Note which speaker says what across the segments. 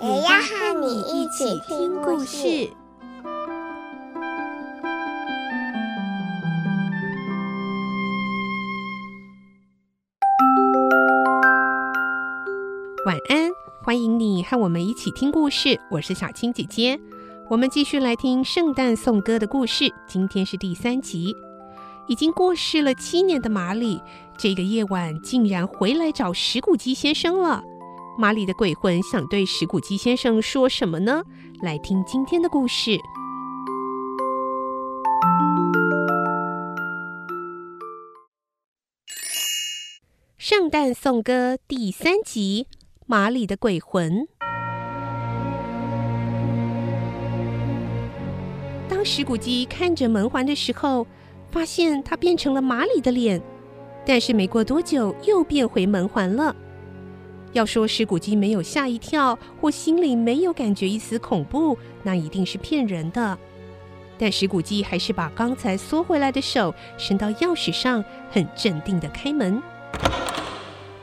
Speaker 1: 也要和你一起听故事。
Speaker 2: 晚安，欢迎你和我们一起听故事。我是小青姐姐，我们继续来听圣诞颂歌的故事。今天是第三集。已经过世了七年的马里，这个夜晚竟然回来找史古基先生了。马里的鬼魂想对石谷基先生说什么呢？来听今天的故事，《圣诞颂歌》第三集。马里的鬼魂。当石谷基看着门环的时候，发现它变成了马里的脸，但是没过多久又变回门环了。要说石古基没有吓一跳，或心里没有感觉一丝恐怖，那一定是骗人的。但石古基还是把刚才缩回来的手伸到钥匙上，很镇定地开门。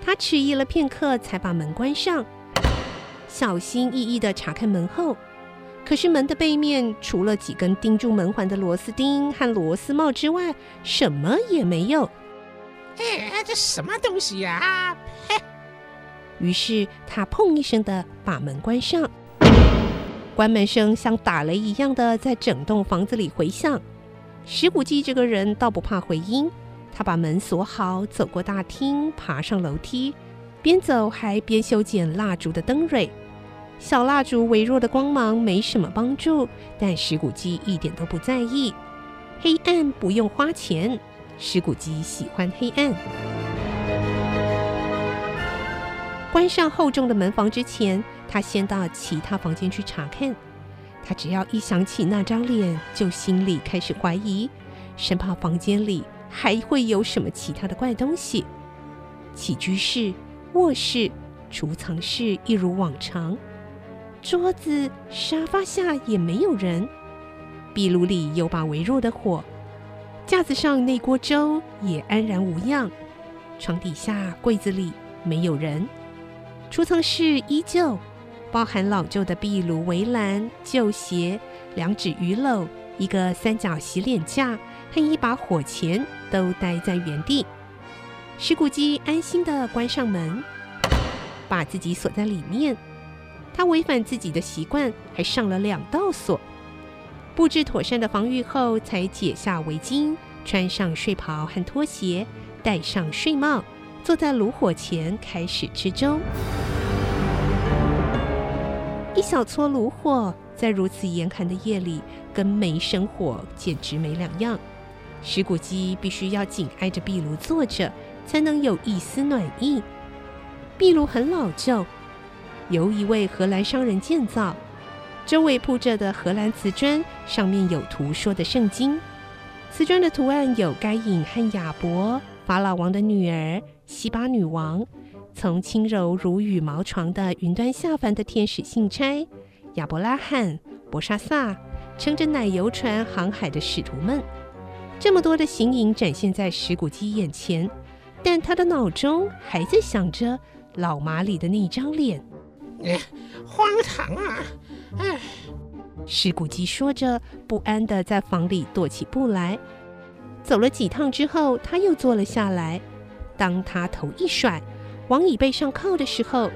Speaker 2: 他迟疑了片刻，才把门关上，小心翼翼地查看门后。可是门的背面除了几根钉住门环的螺丝钉和螺丝帽之外，什么也没有。
Speaker 3: 哎，这什么东西呀？啊？嘿！
Speaker 2: 于是他砰一声地把门关上，关门声像打雷一样的在整栋房子里回响。石古基这个人倒不怕回音。他把门锁好，走过大厅，爬上楼梯，边走还边修剪蜡烛的灯蕊。小蜡烛微弱的光芒没什么帮助，但石古基一点都不在意。黑暗不用花钱，石古基喜欢黑暗。关上厚重的门房之前，他先到其他房间去查看。他只要一想起那张脸，就心里开始怀疑，生怕房间里。还会有什么其他的怪东西？起居室、卧室、储藏室一如往常，桌子、沙发下也没有人。壁炉里有把微弱的火，架子上那锅粥也安然无恙。床底下、柜子里没有人。储藏室依旧，包含老旧的壁炉围栏、旧鞋、两只鱼篓、一个三角洗脸架和一把火钳。都待在原地，石谷基安心地关上门，把自己锁在里面。他违反自己的习惯，还上了两道锁。布置妥善的防御后，才解下围巾，穿上睡袍和拖鞋，戴上睡帽，坐在炉火前开始吃粥。一小撮炉火，在如此严寒的夜里，跟没生火简直没两样。史古鸡必须要紧挨着壁炉坐着，才能有一丝暖意。壁炉很老旧，由一位荷兰商人建造，周围铺着的荷兰瓷砖上面有图说的圣经。瓷砖的图案有该隐和亚伯、法老王的女儿西巴女王、从轻柔如羽毛床的云端下凡的天使信差亚伯拉罕、博沙萨，乘着奶油船航海的使徒们。这么多的形影展现在石古基眼前，但他的脑中还在想着老马里的那张脸。
Speaker 3: 哎，荒唐啊！哎，
Speaker 2: 史古基说着，不安地在房里踱起步来。走了几趟之后，他又坐了下来。当他头一甩，往椅背上靠的时候，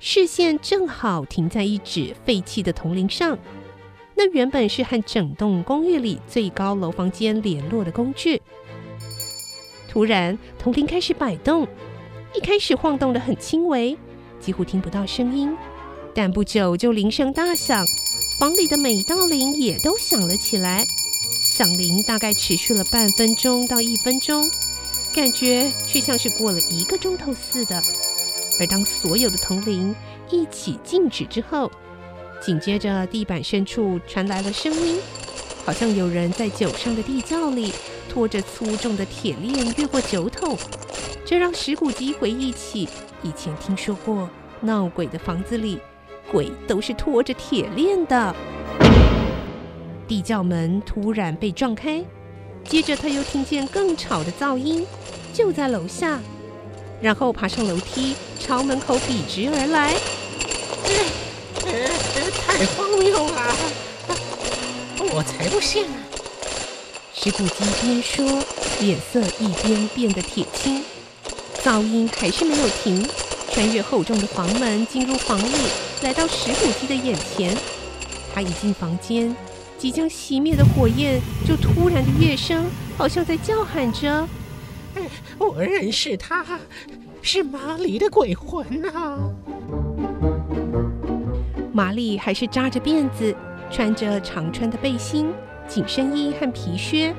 Speaker 2: 视线正好停在一指废弃的铜铃上。那原本是和整栋公寓里最高楼房间联络的工具。突然，铜铃开始摆动，一开始晃动得很轻微，几乎听不到声音，但不久就铃声大响，房里的每道铃也都响了起来。响铃大概持续了半分钟到一分钟，感觉却像是过了一个钟头似的。而当所有的铜铃一起静止之后，紧接着，地板深处传来了声音，好像有人在酒上的地窖里拖着粗重的铁链越过酒桶。这让石谷鸡回忆起以前听说过闹鬼的房子里，鬼都是拖着铁链的。地窖门突然被撞开，接着他又听见更吵的噪音，就在楼下，然后爬上楼梯，朝门口笔直而来。
Speaker 3: 太荒谬了！我才不信呢！
Speaker 2: 石骨鸡边说，脸色一边变得铁青。噪音还是没有停，穿越厚重的房门进入房里，来到石骨鸡的眼前。他一进房间，即将熄灭的火焰就突然的跃升，好像在叫喊着：“
Speaker 3: 我认识他，是马里的鬼魂啊！”
Speaker 2: 玛丽还是扎着辫子，穿着常穿的背心、紧身衣和皮靴，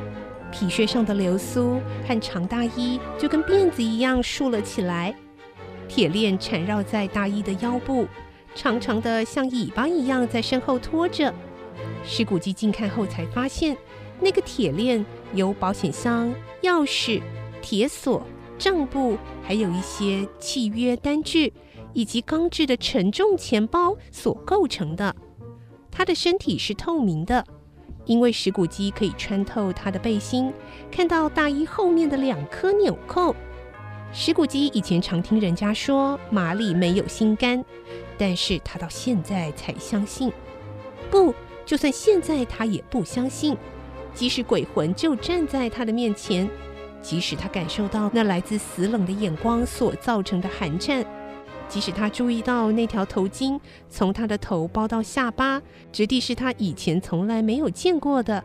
Speaker 2: 皮靴上的流苏和长大衣就跟辫子一样竖了起来，铁链缠绕在大衣的腰部，长长的像尾巴一样在身后拖着。石骨鸡近看后才发现，那个铁链由保险箱、钥匙、铁锁、账簿，还有一些契约单据。以及钢制的沉重钱包所构成的，它的身体是透明的，因为石骨鸡可以穿透它的背心，看到大衣后面的两颗纽扣。石骨鸡以前常听人家说马里没有心肝，但是他到现在才相信。不，就算现在他也不相信，即使鬼魂就站在他的面前，即使他感受到那来自死冷的眼光所造成的寒颤。即使他注意到那条头巾从他的头包到下巴，质地是他以前从来没有见过的，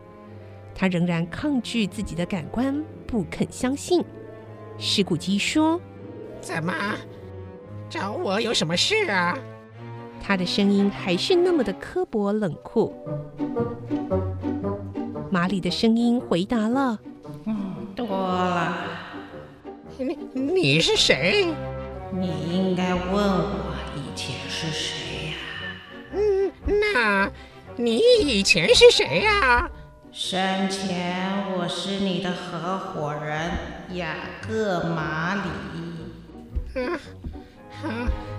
Speaker 2: 他仍然抗拒自己的感官，不肯相信。石骨鸡说：“
Speaker 3: 怎么？找我有什么事啊？”
Speaker 2: 他的声音还是那么的刻薄冷酷。马里的声音回答了：“
Speaker 4: 嗯，多了。
Speaker 3: 你你是谁？”
Speaker 4: 你应该问我以前是谁呀？
Speaker 3: 嗯，那你以前是谁呀？
Speaker 4: 生前我是你的合伙人雅各马里。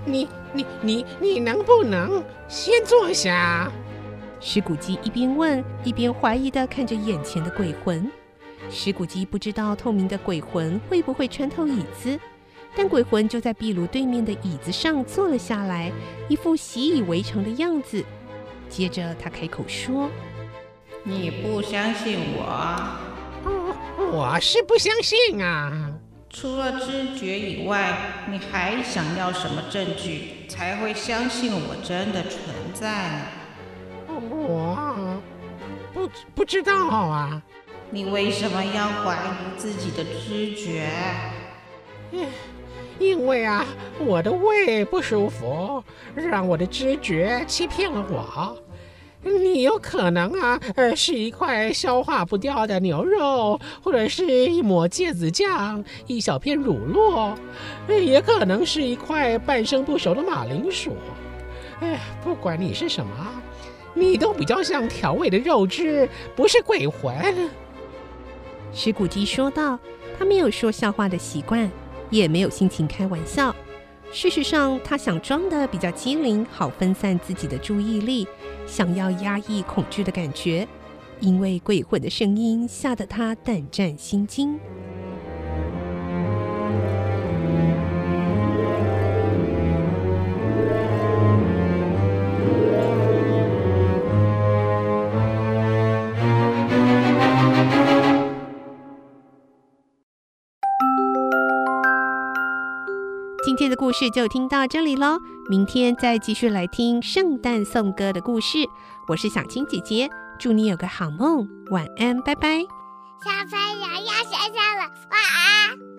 Speaker 3: 你你你你能不能先坐下？
Speaker 2: 石骨鸡一边问一边怀疑地看着眼前的鬼魂。石骨鸡不知道透明的鬼魂会不会穿透椅子。但鬼魂就在壁炉对面的椅子上坐了下来，一副习以为常的样子。接着他开口说：“
Speaker 4: 你不相信我？
Speaker 3: 哦，我是不相信啊！
Speaker 4: 除了知觉以外，你还想要什么证据才会相信我真的存在呢？
Speaker 3: 我不不知道啊。
Speaker 4: 你为什么要怀疑自己的知觉？”
Speaker 3: 因为啊，我的胃不舒服，让我的知觉欺骗了我。你有可能啊，呃，是一块消化不掉的牛肉，或者是一抹芥子酱，一小片乳酪，也可能是一块半生不熟的马铃薯。哎，不管你是什么，你都比较像调味的肉汁，不是鬼魂。
Speaker 2: 石骨鸡说道：“他没有说笑话的习惯。”也没有心情开玩笑。事实上，他想装得比较机灵，好分散自己的注意力，想要压抑恐惧的感觉，因为鬼魂的声音吓得他胆战心惊。故事就听到这里喽，明天再继续来听圣诞颂歌的故事。我是小青姐姐，祝你有个好梦，晚安，拜拜。
Speaker 1: 小朋友要睡觉了，晚安。